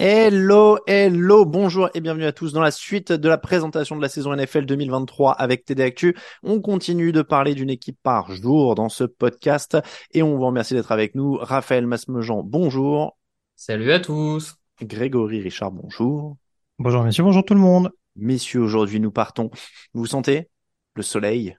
Hello, hello, bonjour et bienvenue à tous dans la suite de la présentation de la saison NFL 2023 avec TD Actu. On continue de parler d'une équipe par jour dans ce podcast et on vous remercie d'être avec nous. Raphaël Masmejean, bonjour. Salut à tous. Grégory Richard, bonjour. Bonjour messieurs, bonjour tout le monde. Messieurs, aujourd'hui nous partons. Vous sentez? Le soleil,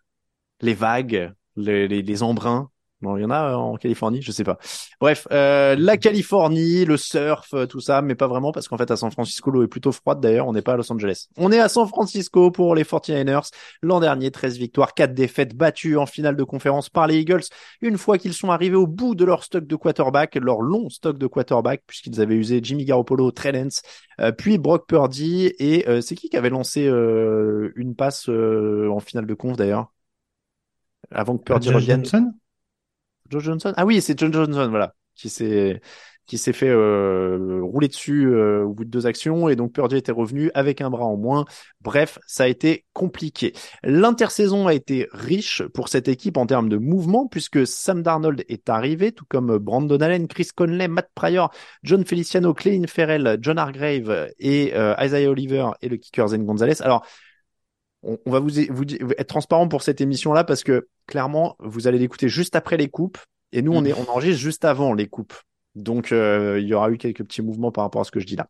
les vagues, les, les, les embruns? Non, il y en a euh, en Californie, je sais pas. Bref, euh, la Californie, le surf, euh, tout ça, mais pas vraiment parce qu'en fait à San Francisco l'eau est plutôt froide d'ailleurs, on n'est pas à Los Angeles. On est à San Francisco pour les 49ers. L'an dernier, 13 victoires, 4 défaites battues en finale de conférence par les Eagles. Une fois qu'ils sont arrivés au bout de leur stock de quarterback, leur long stock de quarterback, puisqu'ils avaient usé Jimmy Garoppolo, Trey Lance, euh, puis Brock Purdy et euh, c'est qui qui avait lancé euh, une passe en finale de conf d'ailleurs? Avant que Purdy revienne. Johnson? Joe Johnson? Ah oui, c'est John Johnson, voilà, qui s'est qui s'est fait euh, rouler dessus euh, au bout de deux actions et donc Purdy était revenu avec un bras en moins. Bref, ça a été compliqué. L'intersaison a été riche pour cette équipe en termes de mouvement puisque Sam Darnold est arrivé, tout comme Brandon Allen, Chris Conley, Matt Pryor, John Feliciano, Clelin Ferrell, John Hargrave et euh, Isaiah Oliver et le kicker Zen Gonzalez. Alors on, on va vous, vous être transparent pour cette émission-là parce que clairement, vous allez l'écouter juste après les coupes et nous, on est on enregistre juste avant les coupes. Donc, euh, il y aura eu quelques petits mouvements par rapport à ce que je dis là.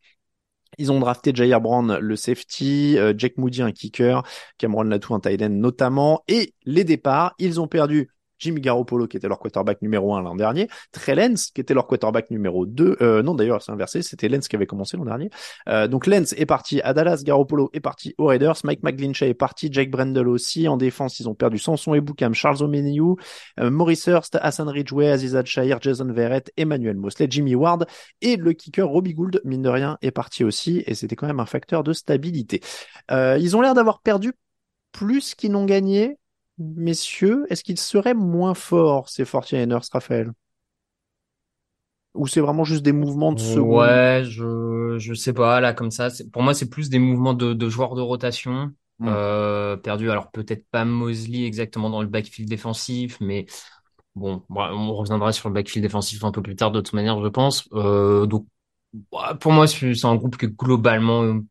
Ils ont drafté Jair Brown, le safety, euh, Jake Moody, un kicker, Cameron Latou, un tight end notamment. Et les départs, ils ont perdu Jimmy Garoppolo, qui était leur quarterback numéro un l'an dernier, Trey Lance, qui était leur quarterback numéro 2. Euh, non, d'ailleurs, c'est inversé, c'était Lance qui avait commencé l'an dernier. Euh, donc Lance est parti à Dallas, Garoppolo est parti aux Raiders, Mike McGlinchey est parti, Jake Brendel aussi. En défense, ils ont perdu Samson et Boukam, Charles Omeniou, euh, Maurice Hurst, Hassan Ridgeway, Azizad Shahir, Jason Verrett, Emmanuel Mosley, Jimmy Ward et le kicker Robbie Gould, mine de rien, est parti aussi. Et c'était quand même un facteur de stabilité. Euh, ils ont l'air d'avoir perdu plus qu'ils n'ont gagné, messieurs, est-ce qu'ils seraient moins forts, ces 49ers, Raphaël? Ou c'est vraiment juste des mouvements de seconde? Ouais, je je sais pas là comme ça. Pour moi, c'est plus des mouvements de, de joueurs de rotation Mm. euh, perdus. Alors peut-être pas Mosley exactement dans le backfield défensif, mais bon, ouais, on reviendra sur le backfield défensif un peu plus tard de toute manière, je pense. Euh, donc ouais, pour moi, c'est un groupe qui est globalement euh,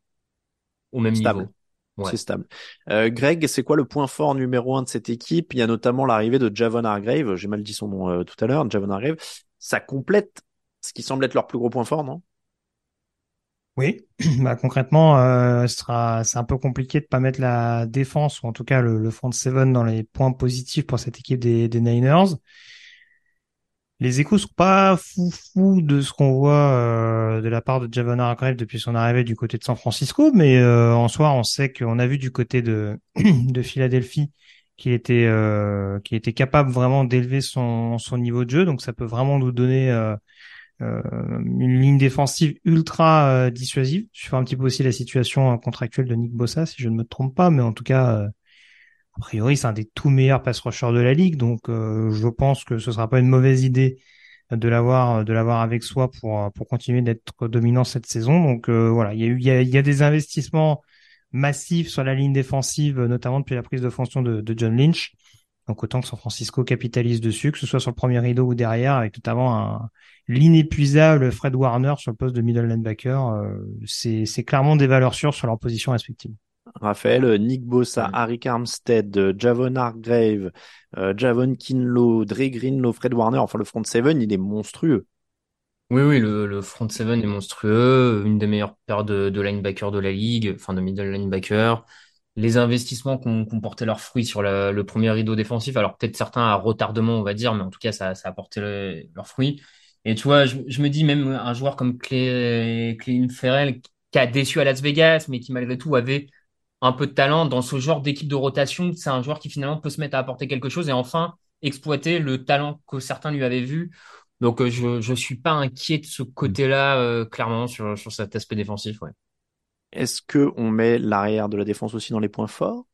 au même Stable. niveau. Ouais. C'est stable. Euh, Greg, c'est quoi le point fort numéro un de cette équipe? Il y a notamment l'arrivée de Javon Hargrave, j'ai mal dit son nom euh, tout à l'heure, Javon Hargrave. Ça complète ce qui semble être leur plus gros point fort, non? Oui, bah, concrètement, euh, ce sera, c'est un peu compliqué de pas mettre la défense ou en tout cas le, le front seven dans les points positifs pour cette équipe des, des Niners. Les échos sont pas fou fou de ce qu'on voit euh, de la part de Javon Hargrave depuis son arrivée du côté de San Francisco, mais euh, en soi, on sait qu'on a vu du côté de de Philadelphie qu'il était euh, qu'il était capable vraiment d'élever son niveau de jeu, donc ça peut vraiment nous donner une ligne défensive ultra dissuasive. Je fais un petit peu aussi la situation contractuelle de Nick Bossa, si je ne me trompe pas, mais en tout cas, a priori, c'est un des tout meilleurs pass rushers de la ligue, donc euh, je pense que ce sera pas une mauvaise idée de l'avoir de l'avoir avec soi pour pour continuer d'être dominant cette saison. Donc euh, voilà, il y a des investissements massifs sur la ligne défensive, notamment depuis la prise de fonction de, John Lynch. Donc autant que San Francisco capitalise dessus, que ce soit sur le premier rideau ou derrière, avec notamment un, l'inépuisable Fred Warner sur le poste de middle linebacker. Euh, c'est, c'est clairement des valeurs sûres sur leur position respective. Raphaël, Nick Bossa, Harry Armstead, Javon Hargrave, euh, Javon Kinlow, Dre Greenlow, Fred Warner, enfin le front seven, il est monstrueux. Oui, oui, le, le front seven est monstrueux, une des meilleures paires de, de linebackers de la ligue, enfin de middle linebacker. Les investissements qui ont porté leurs fruits sur le premier rideau défensif, alors peut-être certains à retardement, on va dire, mais en tout cas, ça, ça a porté leurs fruits. Et tu vois, je, je, me dis même un joueur comme Clé, Cléline Ferrell, qui a déçu à Las Vegas, mais qui malgré tout avait un peu de talent dans ce genre d'équipe de rotation, c'est un joueur qui finalement peut se mettre à apporter quelque chose et enfin exploiter le talent que certains lui avaient vu. Donc euh, je je suis pas inquiet de ce côté-là euh, clairement sur cet aspect défensif. Est-ce que on met l'arrière de la défense aussi dans les points forts?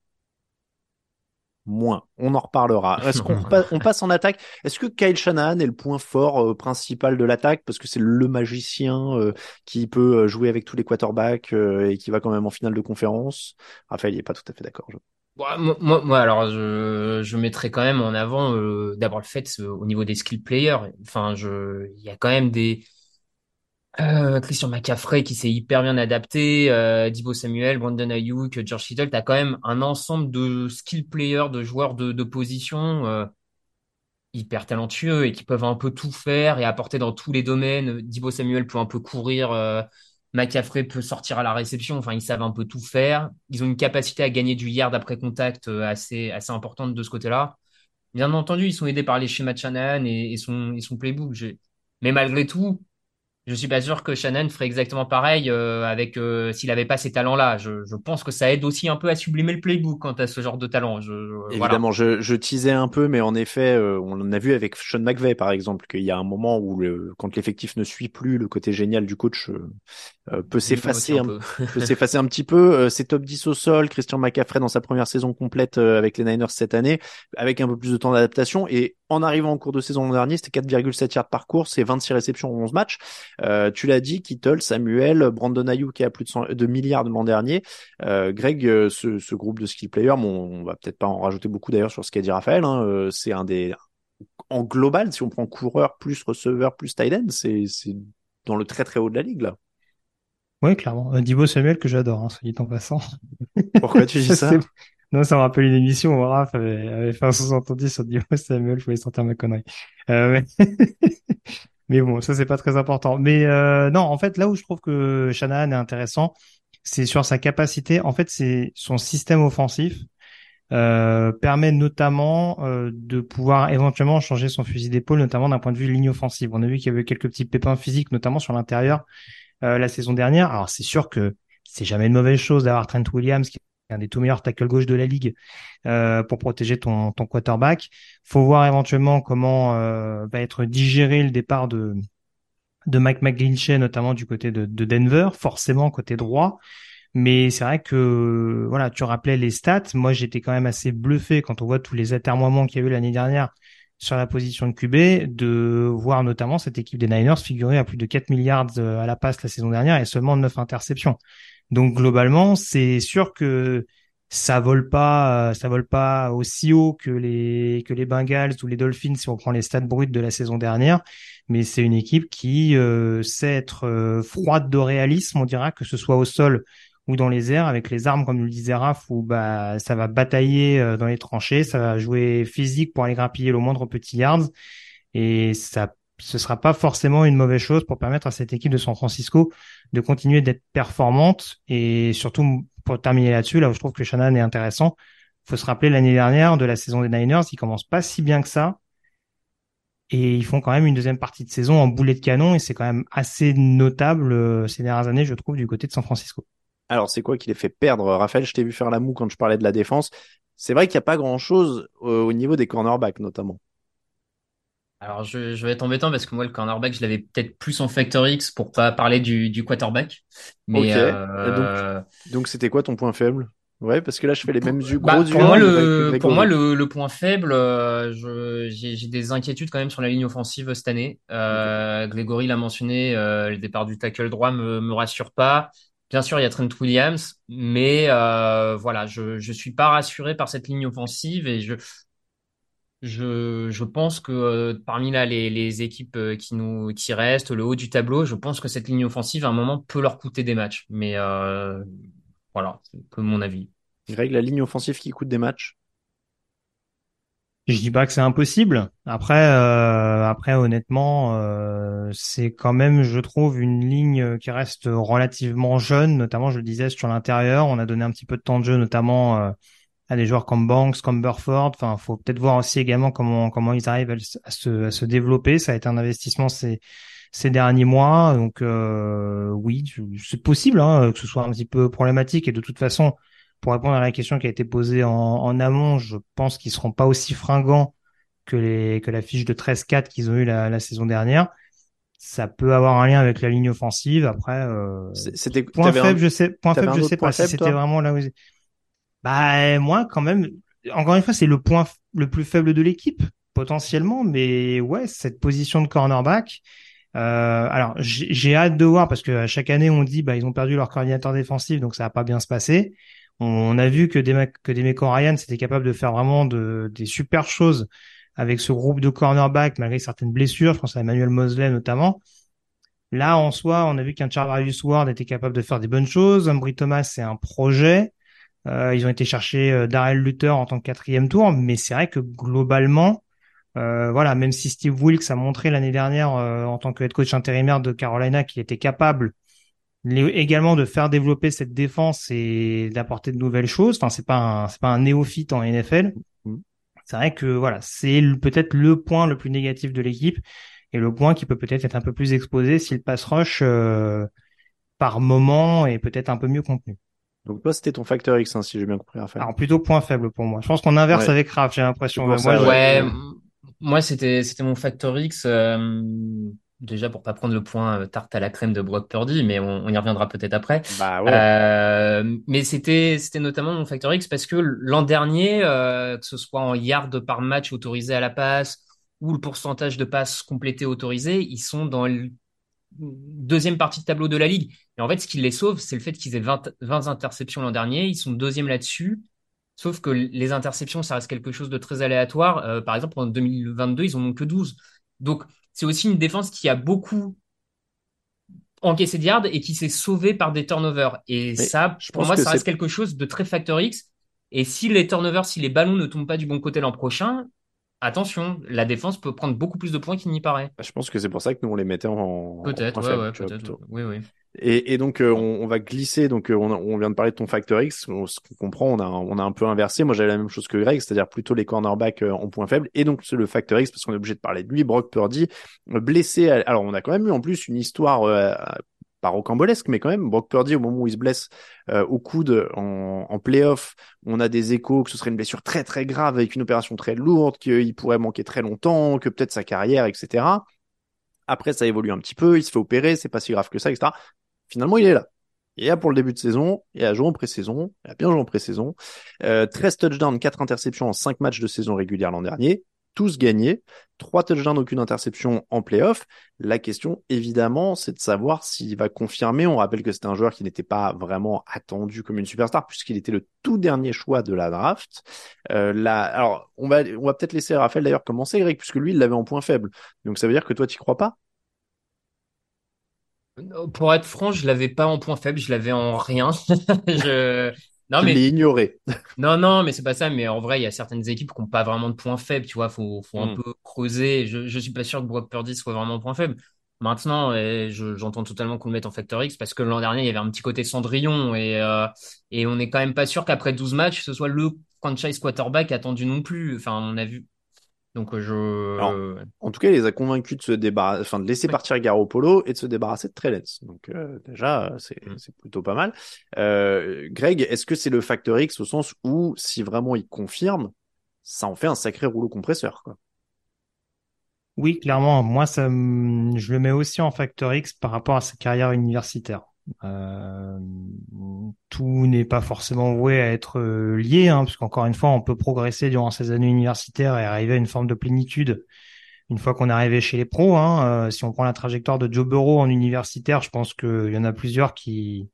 Moins. On en reparlera. Est-ce qu'on on passe en attaque? Est-ce que Kyle Shanahan est le point fort euh, principal de l'attaque? Parce que c'est le magicien qui peut jouer avec tous les quarterbacks et qui va quand même en finale de conférence Raphaël, il est pas tout à fait d'accord. Je moi, moi, alors, je, je mettrais quand même en avant euh, d'abord le fait au niveau des skill players. Enfin, je, il y a quand même des euh, Christian McCaffrey qui s'est hyper bien adapté, euh, Dibo Samuel, Brandon Ayuk, George Kittle. T'as quand même un ensemble de skill players, de joueurs de, position euh, hyper talentueux et qui peuvent un peu tout faire et apporter dans tous les domaines. Dibo Samuel peut un peu courir. Euh, McCaffrey peut sortir à la réception. Enfin, ils savent un peu tout faire. Ils ont une capacité à gagner du yard après contact euh, assez, assez importante de ce côté-là. Bien entendu, ils sont aidés par les schémas de Shannon et, et son, et son playbook. Mais malgré tout, je suis pas sûr que Shannon ferait exactement pareil euh, avec euh, s'il avait pas ces talents-là. Je, je, pense que ça aide aussi un peu à sublimer le playbook quant à ce genre de talent. Je, Évidemment, je, je teasais un peu, mais en effet, euh, on en a vu avec Sean McVay par exemple qu'il y a un moment où le, quand l'effectif ne suit plus, le côté génial du coach peut s'effacer un, peut s'effacer un petit peu. c'est top 10 au sol. Christian McCaffrey dans sa première saison complète avec les Niners cette année, avec un peu plus de temps d'adaptation et en arrivant en cours de saison l'an dernier, c'était 4,7 yards par course et 26 réceptions en 11 matchs. Euh, tu l'as dit, Kittle, Samuel, Brandon Ayuk qui a plus de, de milliards de l'an dernier. Euh, Greg, euh, ce, ce, groupe de skill players, bon, on va peut-être pas en rajouter beaucoup d'ailleurs sur ce qu'a dit Raphaël. Hein, c'est un des en global, si on prend coureur plus receveur plus tight end, c'est c'est dans le très très haut de la ligue là. Oui, clairement. Dibo Samuel que j'adore, hein, soit dit en passant. Pourquoi tu dis ça Non, ça me rappelle une émission où Raph avait, avait fait un sous-entendu sur Divo Samuel, je voulais sortir ma connerie. Euh, mais... mais... bon, ça c'est pas très important. Mais euh, non, en fait, là où je trouve que Shanahan est intéressant, c'est sur sa capacité. En fait, c'est son système offensif euh, permet notamment euh, de pouvoir éventuellement changer son fusil d'épaule, notamment d'un point de vue ligne offensive. On a vu qu'il y avait quelques petits pépins physiques, notamment sur l'intérieur la saison dernière. Alors c'est sûr que c'est jamais une mauvaise chose d'avoir Trent Williams un des tout meilleurs tackle gauche de la ligue euh, pour protéger ton, ton quarterback. Faut voir éventuellement comment euh, va être digéré le départ de de Mike McGlinchey, notamment du côté de, de Denver, forcément côté droit. Mais c'est vrai que voilà, tu rappelais les stats. Moi, j'étais quand même assez bluffé quand on voit tous les atermoiements qu'il y a eu l'année dernière sur la position de QB, de voir notamment cette équipe des Niners figurer à plus de 4 milliards euh, à la passe la saison dernière et seulement 9 interceptions. Donc globalement, c'est sûr que ça vole pas, euh, ça vole pas aussi haut que les que les Bengals ou les Dolphins si on prend les stats bruts de la saison dernière, mais c'est une équipe qui euh, sait être euh, froide de réalisme, on dira que ce soit au sol ou dans les airs avec les armes comme le disait Raph où bah ça va batailler dans les tranchées, ça va jouer physique pour aller grappiller le moindre petit yard et ça ce sera pas forcément une mauvaise chose pour permettre à cette équipe de San Francisco de continuer d'être performante et surtout pour terminer là-dessus, là où je trouve que Shannon est intéressant, faut se rappeler l'année dernière de la saison des Niners, ils commencent pas si bien que ça et ils font quand même une deuxième partie de saison en boulet de canon et c'est quand même assez notable euh, ces dernières années, je trouve, du côté de San Francisco. Alors c'est quoi qui les fait perdre? Raphaël, je t'ai vu faire la moue quand je parlais de la défense. C'est vrai qu'il n'y a pas grand-chose au niveau des cornerbacks notamment. Alors, je, je, vais être embêtant parce que moi, le cornerback, je l'avais peut-être plus en Factor X pour pas parler du, du quarterback. Mais euh... donc, c'était quoi ton point faible? Ouais, parce que là, je fais les mêmes yeux, bah, gros pour, moi, le, pour moi, le, le point faible, euh, j'ai des inquiétudes quand même sur la ligne offensive cette année. Euh, Grégory l'a mentionné, euh, le départ du tackle droit me, me rassure pas. Bien sûr, il y a Trent Williams, mais euh, voilà, je je suis pas rassuré par cette ligne offensive et je Je, je pense que euh, parmi là les, les équipes euh, qui nous qui restent, le haut du tableau, je pense que cette ligne offensive à un moment peut leur coûter des matchs. Mais euh, voilà, c'est que mon avis. Greg, la ligne offensive qui coûte des matchs? Je dis pas que c'est impossible. Après, euh, après honnêtement, euh, c'est quand même, je trouve, une ligne qui reste relativement jeune. Notamment, je le disais sur l'intérieur, on a donné un petit peu de temps de jeu, notamment euh, à des joueurs comme Banks, comme Burford. Enfin, faut peut-être voir aussi également comment comment ils arrivent à, se, à se développer. Ça a été un investissement ces ces derniers mois. Donc oui, c'est possible hein, que ce soit un petit peu problématique. Et de toute façon, pour répondre à la question qui a été posée en, en amont, je pense qu'ils seront pas aussi fringants que les que la fiche de 13-4 qu'ils ont eu la, la, saison dernière. Ça peut avoir un lien avec la ligne offensive. Après, euh, c'était point faible, je sais, point faible, je sais pas si c'était vraiment là où. Bah moi, quand même. Encore une fois, c'est le point le plus faible de l'équipe potentiellement, mais ouais, cette position de cornerback. Euh, alors j'ai hâte de voir parce que à chaque année on dit bah ils ont perdu leur coordinateur défensif donc ça va pas bien se passer. On a vu que des que des Ryan c'était capable de faire vraiment de, des super choses avec ce groupe de cornerback malgré certaines blessures. Je pense à Emmanuel Mosley notamment. Là, en soi, on a vu qu'un Charvarius Ward était capable de faire des bonnes choses. Ambry Thomas, c'est un projet. Euh, ils ont été chercher euh, Darrell Luther en tant que quatrième tour, mais c'est vrai que globalement, euh, voilà, même si Steve Wilkes a montré l'année dernière euh, en tant que head coach intérimaire de Carolina qu'il était capable également de faire développer cette défense et d'apporter de nouvelles choses. Enfin, c'est pas un, c'est pas un néophyte en NFL. Mm. C'est vrai que voilà, c'est peut-être le point le plus négatif de l'équipe et le point qui peut peut-être être un peu plus exposé si le pass rush euh, par moment est peut-être un peu mieux contenu. Donc toi, c'était ton facteur X, hein, si j'ai bien compris, Raphaël. Alors plutôt point faible pour moi. Je pense qu'on inverse avec Raph, j'ai l'impression. moi, ouais, moi c'était c'était mon facteur X. Euh déjà pour pas prendre le point euh, tarte à la crème de Brock Purdy, mais on, y reviendra peut-être après. Bah ouais. Euh, mais c'était c'était notamment mon facteur X parce que l'an dernier, euh, que ce soit en yards par match autorisé à la passe ou le pourcentage de passes complétées autorisées, ils sont dans le deuxième partie de tableau de la ligue. Et en fait, ce qui les sauve, c'est le fait qu'ils aient 20, 20 interceptions l'an dernier. Ils sont deuxième là-dessus. Sauf que les interceptions, ça reste quelque chose de très aléatoire. Euh, par exemple, en 2022, ils en ont que 12. Donc, c'est aussi une défense qui a beaucoup encaissé de yards et qui s'est sauvée par des turnovers. Et ça, pour moi, ça reste quelque chose de très facteur X. Et si les turnovers, si les ballons ne tombent pas du bon côté l'an prochain, attention, la défense peut prendre beaucoup plus de points qu'il n'y paraît. Bah, je pense que c'est pour ça que nous on les mettait en. Peut-être, ouais, ouais, peut-être. Oui, oui. Et, et donc euh, on, on, va glisser. Donc euh, on, on, vient de parler de ton facteur X. On, ce qu'on comprend, on a on a un peu inversé. Moi j'avais la même chose que Greg, c'est-à-dire plutôt les cornerbacks euh, en point faible. Et donc c'est le facteur X parce qu'on est obligé de parler de lui. Brock Purdy blessé. Alors on a quand même eu en plus une histoire pas rocambolesque, mais quand même, Brock Purdy, au moment où il se blesse euh, au coude en, en playoff, on a des échos que ce serait une blessure très très grave avec une opération très lourde, qu'il pourrait manquer très longtemps, que peut-être sa carrière, etc. Après, ça évolue un petit peu, il se fait opérer, c'est pas si grave que ça, etc. Finalement, il est là. Il est là pour le début de saison, il a joué en pré-saison, il a bien joué en pré-saison. Euh, 13 touchdowns, 4 interceptions en 5 matchs de saison régulière l'an dernier, tous gagnés, 3 touchdowns, aucune interception en playoff. La question, évidemment, c'est de savoir s'il va confirmer. On rappelle que c'est un joueur qui n'était pas vraiment attendu comme une superstar puisqu'il était le tout dernier choix de la draft. Euh, là, alors, on va, on va peut-être laisser Raphaël d'ailleurs commencer, Greg, puisque lui, il l'avait en point faible. Donc ça veut dire que toi, tu crois pas? Pour être franc, je l'avais pas en point faible, je l'avais en rien. je... Non, mais. ignoré. non, non, mais c'est pas ça. Mais en vrai, il y a certaines équipes qui n'ont pas vraiment de points faibles, tu vois. Faut, faut un hmm. peu creuser. Je, je suis pas sûr que Brock Purdy soit vraiment point faible. Maintenant, j'entends totalement qu'on le mette en facteur X parce que l'an dernier, il y avait un petit côté Cendrillon et, euh, et on n'est quand même pas sûr qu'après 12 matchs, ce soit le franchise quarterback attendu non plus. Enfin, on a vu, donc euh, je. en tout cas, il les a convaincus de se débarrasser, enfin de laisser partir Garoppolo et de se débarrasser de Trellens. Donc euh, déjà, c'est mm. c'est plutôt pas mal. Euh, Greg, est-ce que c'est le facteur X au sens où si vraiment il confirme, ça en fait un sacré rouleau compresseur, quoi? Oui, clairement. Moi, ça, je le mets aussi en facteur X par rapport à sa carrière universitaire. Euh, tout n'est pas forcément voué à être euh, lié, hein, parce qu'encore une fois, on peut progresser durant ces années universitaires et arriver à une forme de plénitude une fois qu'on est arrivé chez les pros. Hein. Euh, si on prend la trajectoire de Joe Burrow en universitaire, je pense qu'il y en a plusieurs qui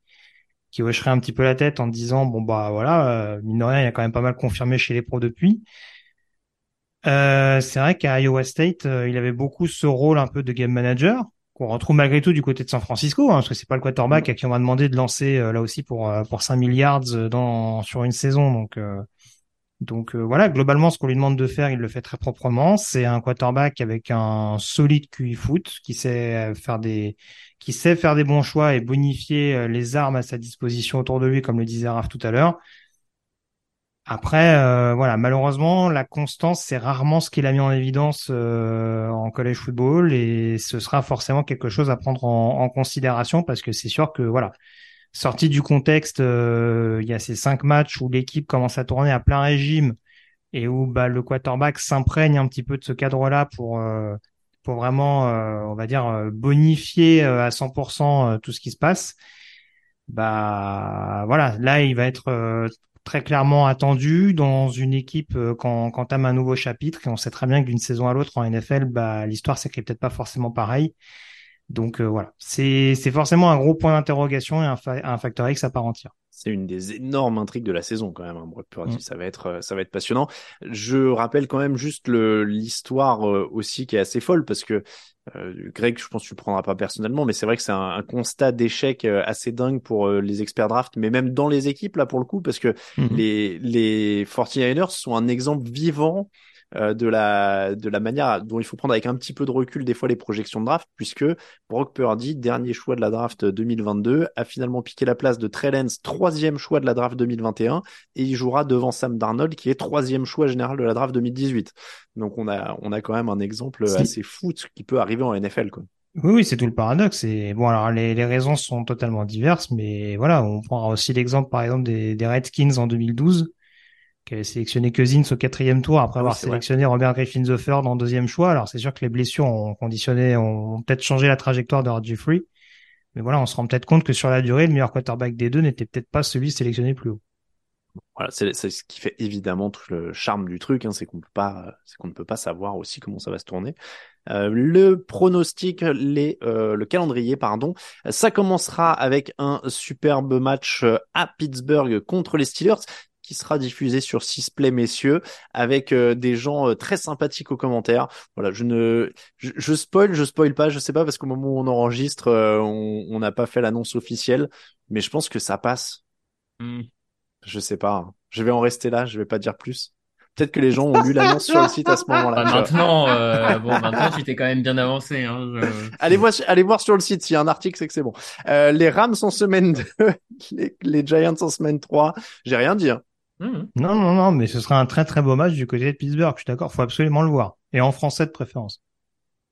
qui un petit peu la tête en disant bon bah voilà, mine de rien, il a quand même pas mal confirmé chez les pros depuis. Euh, c'est vrai qu'à Iowa State, euh, il avait beaucoup ce rôle un peu de game manager qu'on retrouve malgré tout du côté de San Francisco, hein, parce que c'est pas le quarterback à qui on va demander de lancer là aussi pour pour 5 milliards dans sur une saison, donc donc euh, voilà, globalement, ce qu'on lui demande de faire, il le fait très proprement. C'est un quarterback avec un solide QI foot qui sait faire des qui sait faire des bons choix et bonifier euh, les armes à sa disposition autour de lui, comme le disait Raph tout à l'heure. Après, euh, voilà, malheureusement, la constance, c'est rarement ce qu'il a mis en évidence en college football et ce sera forcément quelque chose à prendre en, en considération parce que c'est sûr que voilà, sorti du contexte, euh, il y a ces cinq matchs où l'équipe commence à tourner à plein régime et où bah, le quarterback s'imprègne un petit peu de ce cadre-là pour euh, pour vraiment, euh, on va dire, bonifier à 100% tout ce qui se passe. Bah voilà, là il va être très clairement attendu dans une équipe quand quand un nouveau chapitre et on sait très bien que d'une saison à l'autre en NFL, bah l'histoire s'écrit peut-être pas forcément pareil. Donc euh, voilà, c'est forcément un gros point d'interrogation et un, un facteur X à part entière. C'est une des énormes intrigues de la saison quand même. Hein, mm. Ça va être, euh, ça va être passionnant. Je rappelle quand même juste l'histoire euh, aussi qui est assez folle parce que Greg, je pense que tu le prendras pas personnellement, mais c'est vrai que c'est un, constat d'échec assez dingue pour les experts draft, mais même dans les équipes là pour le coup, parce que mm-hmm. les les 49ers sont un exemple vivant euh, de la de la manière dont il faut prendre avec un petit peu de recul des fois les projections de draft, puisque Brock Purdy, dernier choix de la draft 2022, a finalement piqué la place de Trey Lance, troisième choix de la draft 2021, et il jouera devant Sam Darnold, qui est troisième choix général de la draft 2018. Donc on a on a quand même un exemple assez fou de ce qui peut arriver en NFL, quoi. Oui, oui, c'est tout le paradoxe. Et bon, alors les, les raisons sont totalement diverses, mais voilà, on prendra aussi l'exemple, par exemple, des, des Redskins en 2012, qui avait sélectionné Cousins au quatrième tour après avoir sélectionné Robert Griffin the Third en deuxième choix. Alors c'est sûr que les blessures ont conditionné, ont peut-être changé la trajectoire de Jeffrey. Mais voilà, on se rend peut-être compte que sur la durée, le meilleur quarterback des deux n'était peut-être pas celui sélectionné plus haut. Voilà, c'est ce qui fait évidemment tout le charme du truc, hein, c'est qu'on peut pas, c'est qu'on ne peut pas savoir aussi comment ça va se tourner. Euh, le pronostic, les, euh, le calendrier, pardon, ça commencera avec un superbe match euh, à Pittsburgh contre les Steelers qui sera diffusé sur Sisplay messieurs avec euh, des gens euh, très sympathiques aux commentaires. Voilà, je ne je, je, spoil, je spoil pas, je sais pas parce qu'au moment où on enregistre, euh, on n'a pas fait l'annonce officielle, mais je pense que ça passe. Hmm. Je sais pas, hein. je vais en rester là, je vais pas dire plus. Peut-être que les gens ont lu l'annonce sur le site à ce moment-là. Bah, maintenant, bon, maintenant tu t'es quand même bien avancé. Hein, allez voir, allez voir sur le site. S'il y a un article, c'est que c'est bon. les Rams en semaine 2, les, les Giants en semaine 3. J'ai rien dit. Hein. Mmh. Non, non, non, mais ce sera un très très beau match du côté de Pittsburgh. Je suis d'accord, faut absolument le voir. Et en français de préférence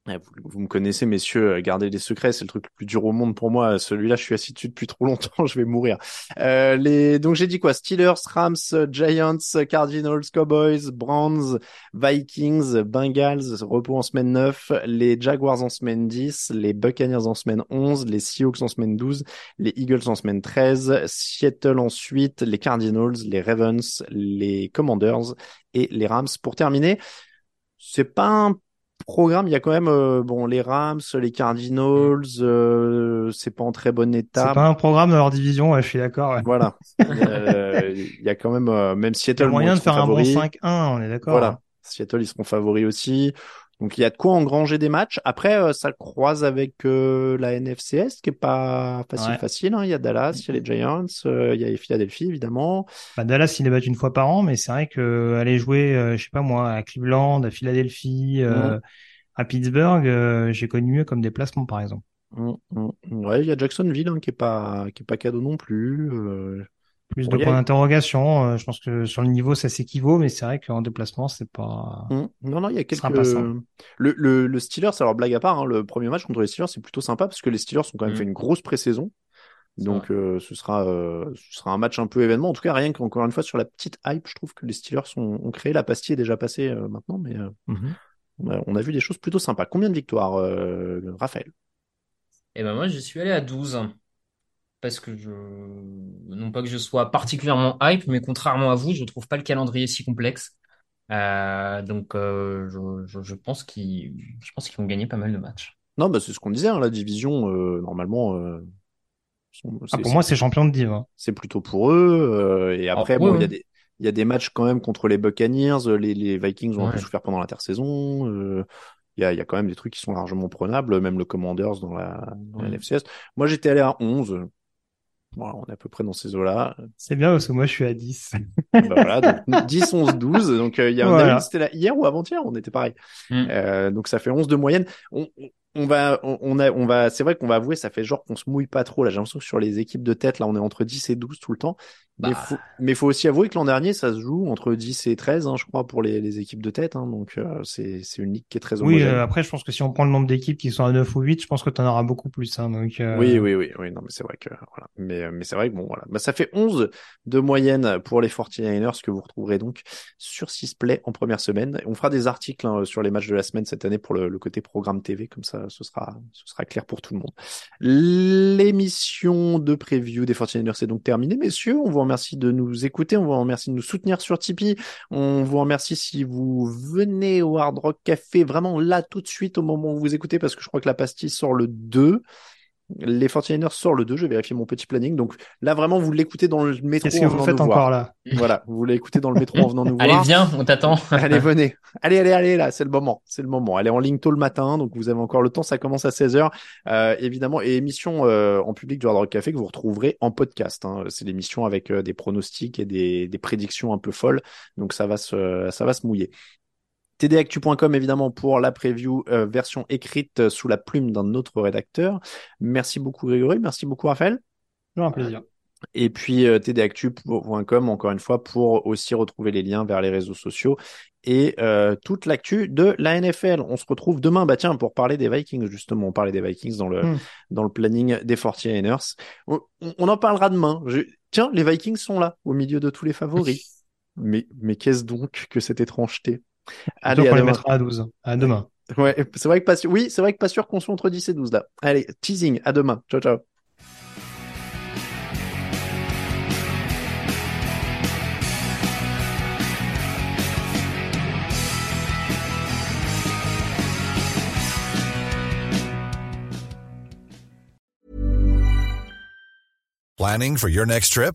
vous, me connaissez, messieurs, euh, garder les secrets, c'est le truc le plus dur au monde pour moi. Celui-là, je suis assis dessus depuis trop longtemps, je vais mourir. Euh, les... Donc j'ai dit quoi? Steelers, Rams, Giants, Cardinals, Cowboys, Browns, Vikings, Bengals, repos en semaine 9, les Jaguars en semaine 10, les Buccaneers en semaine 11, les Seahawks en semaine 12, les Eagles en semaine 13, Seattle ensuite, les Cardinals, les Ravens, les Commanders et les Rams. Pour terminer, c'est pas un programme, il y a quand même euh, bon les Rams, les Cardinals, euh, c'est pas en très bon état. C'est pas un programme de leur division, je suis d'accord. Voilà. Euh, il y a quand même même Seattle. Il y a moyen de faire un bon 5-1, on est d'accord. Voilà. Seattle, ils seront favoris aussi. Donc il y a de quoi engranger des matchs. Après, ça croise avec la NFCS, qui est pas facile facile. Hein. Il y a Dallas, il y a les Giants, il y a les Philadelphie évidemment. Bah, Dallas, il est battu une fois par an, mais c'est vrai que aller jouer, je sais pas moi, à Cleveland, à Philadelphie, à Pittsburgh, j'ai connu mieux comme déplacement par exemple. Mmh, mmh. Ouais, il y a Jacksonville hein, qui est pas qui est pas cadeau non plus. Plus de points d'interrogation. Euh, je pense que sur le niveau, ça s'équivaut, mais c'est vrai qu'en déplacement, c'est pas. Mmh. Non, non, il y a quelques. Le, le, le Steelers, alors blague à part, hein, le premier match contre les Steelers, c'est plutôt sympa parce que les Steelers ont quand même mmh. fait une grosse pré-saison. Donc euh, ce sera euh, ce sera un match un peu événement. En tout cas, rien qu'encore une fois sur la petite hype, je trouve que les Steelers ont, ont créé. La pastille est déjà passée maintenant, mais mmh on, a, on, a, vu des choses plutôt sympas. Combien de victoires, Raphaël? Eh ben moi, je suis allé à 12 parce que je non pas que je sois particulièrement hype, mais contrairement à vous, je trouve pas le calendrier si complexe. Euh, donc euh, je, je, pense qu'ils je pense qu'ils vont gagner pas mal de matchs. Non, bah c'est ce qu'on disait, hein, la division euh, normalement. ah, pour moi, c'est champion de div. Hein. C'est plutôt pour eux. et après, bon, il y a des il y a des matchs quand même contre les Buccaneers. Les, les Vikings ont un peu Ouais. souffert pendant l'intersaison. Euh, il y a, il y a quand même des trucs qui sont largement prenables, même le Commanders dans la, dans la Mm. NFCS. Moi, j'étais allé à 11. Voilà, on est à peu près dans ces eaux-là. C'est bien parce que moi, je suis à 10. Bah voilà, donc 10, 11, 12. Donc, euh, il y a, Voilà. c'était là hier ou avant-hier, on était pareil. Mm. Euh, donc, ça fait 11 de moyenne. On, on- on va, on, on a, on va, c'est vrai qu'on va avouer, ça fait genre qu'on se mouille pas trop. Là, j'ai l'impression que sur les équipes de tête, là, on est entre 10 et 12 tout le temps. Mais Bah. faut, mais faut aussi avouer que l'an dernier, ça se joue entre 10 et 13, hein, je crois, pour les, les équipes de tête. Hein, donc, euh, c'est, c'est une ligue qui est très Oui, homogène. euh, après, je pense que si on prend le nombre d'équipes qui sont à 9 ou 8, je pense que tu en auras beaucoup plus. Hein, donc, euh, Oui, oui, oui, oui, non, mais c'est vrai que, voilà. Mais, euh, mais c'est vrai que bon, voilà. Bah, ça fait 11 de moyenne pour les 49ers que vous retrouverez donc sur Sisplay en première semaine. On fera des articles hein, sur les matchs de la semaine cette année pour le, le côté programme TV, comme ça, ce sera, ce sera clair pour tout le monde. L'émission de preview des 49ers est donc terminée, messieurs. On vous remercie de nous écouter, on vous remercie de nous soutenir sur Tipeee. On vous remercie si vous venez au Hard Rock Café vraiment là tout de suite au moment où vous écoutez, parce que je crois que la pastille sort le 2. Les 49ers sortent le 2, je vais vérifier mon petit planning. Donc là, vraiment, vous l'écoutez dans le métro Qu'est-ce que en vous venant faites nous voir. encore là? Voilà, vous l'écoutez dans le métro en venant nous Allez, voir. viens, on t'attend. Allez, venez. Allez, allez, allez, là, c'est le moment. C'est le moment. Elle est en ligne tôt le matin, donc vous avez encore le temps. Ça commence à 16h, euh, évidemment. Et émission euh, en public du Hard Rock Café que vous retrouverez en podcast. Hein. C'est l'émission avec euh, des pronostics et des, des prédictions un peu folles. Donc ça va se, ça va se mouiller. tdactu.com évidemment pour la preview euh, version écrite euh, sous la plume d'un autre rédacteur. Merci beaucoup Grégory, merci beaucoup Raphaël. Toujours un plaisir. Et puis euh, tdactu.com encore une fois pour aussi retrouver les liens vers les réseaux sociaux et euh, toute l'actu de la NFL. On se retrouve demain, bah tiens, pour parler des Vikings justement. On parlait des Vikings dans le Hmm. dans le planning des 49ers. On, on en parlera demain. Je- Tiens, les Vikings sont là au milieu de tous les favoris. mais mais qu'est-ce donc que cette étrangeté? Allez, à qu'on les mettra à 12. À demain. Ouais, c'est vrai que pas sûr. Oui, c'est vrai que pas sûr qu'on soit entre 10 et 12 là. Allez, teasing, à demain. Ciao ciao. Planning for your next trip?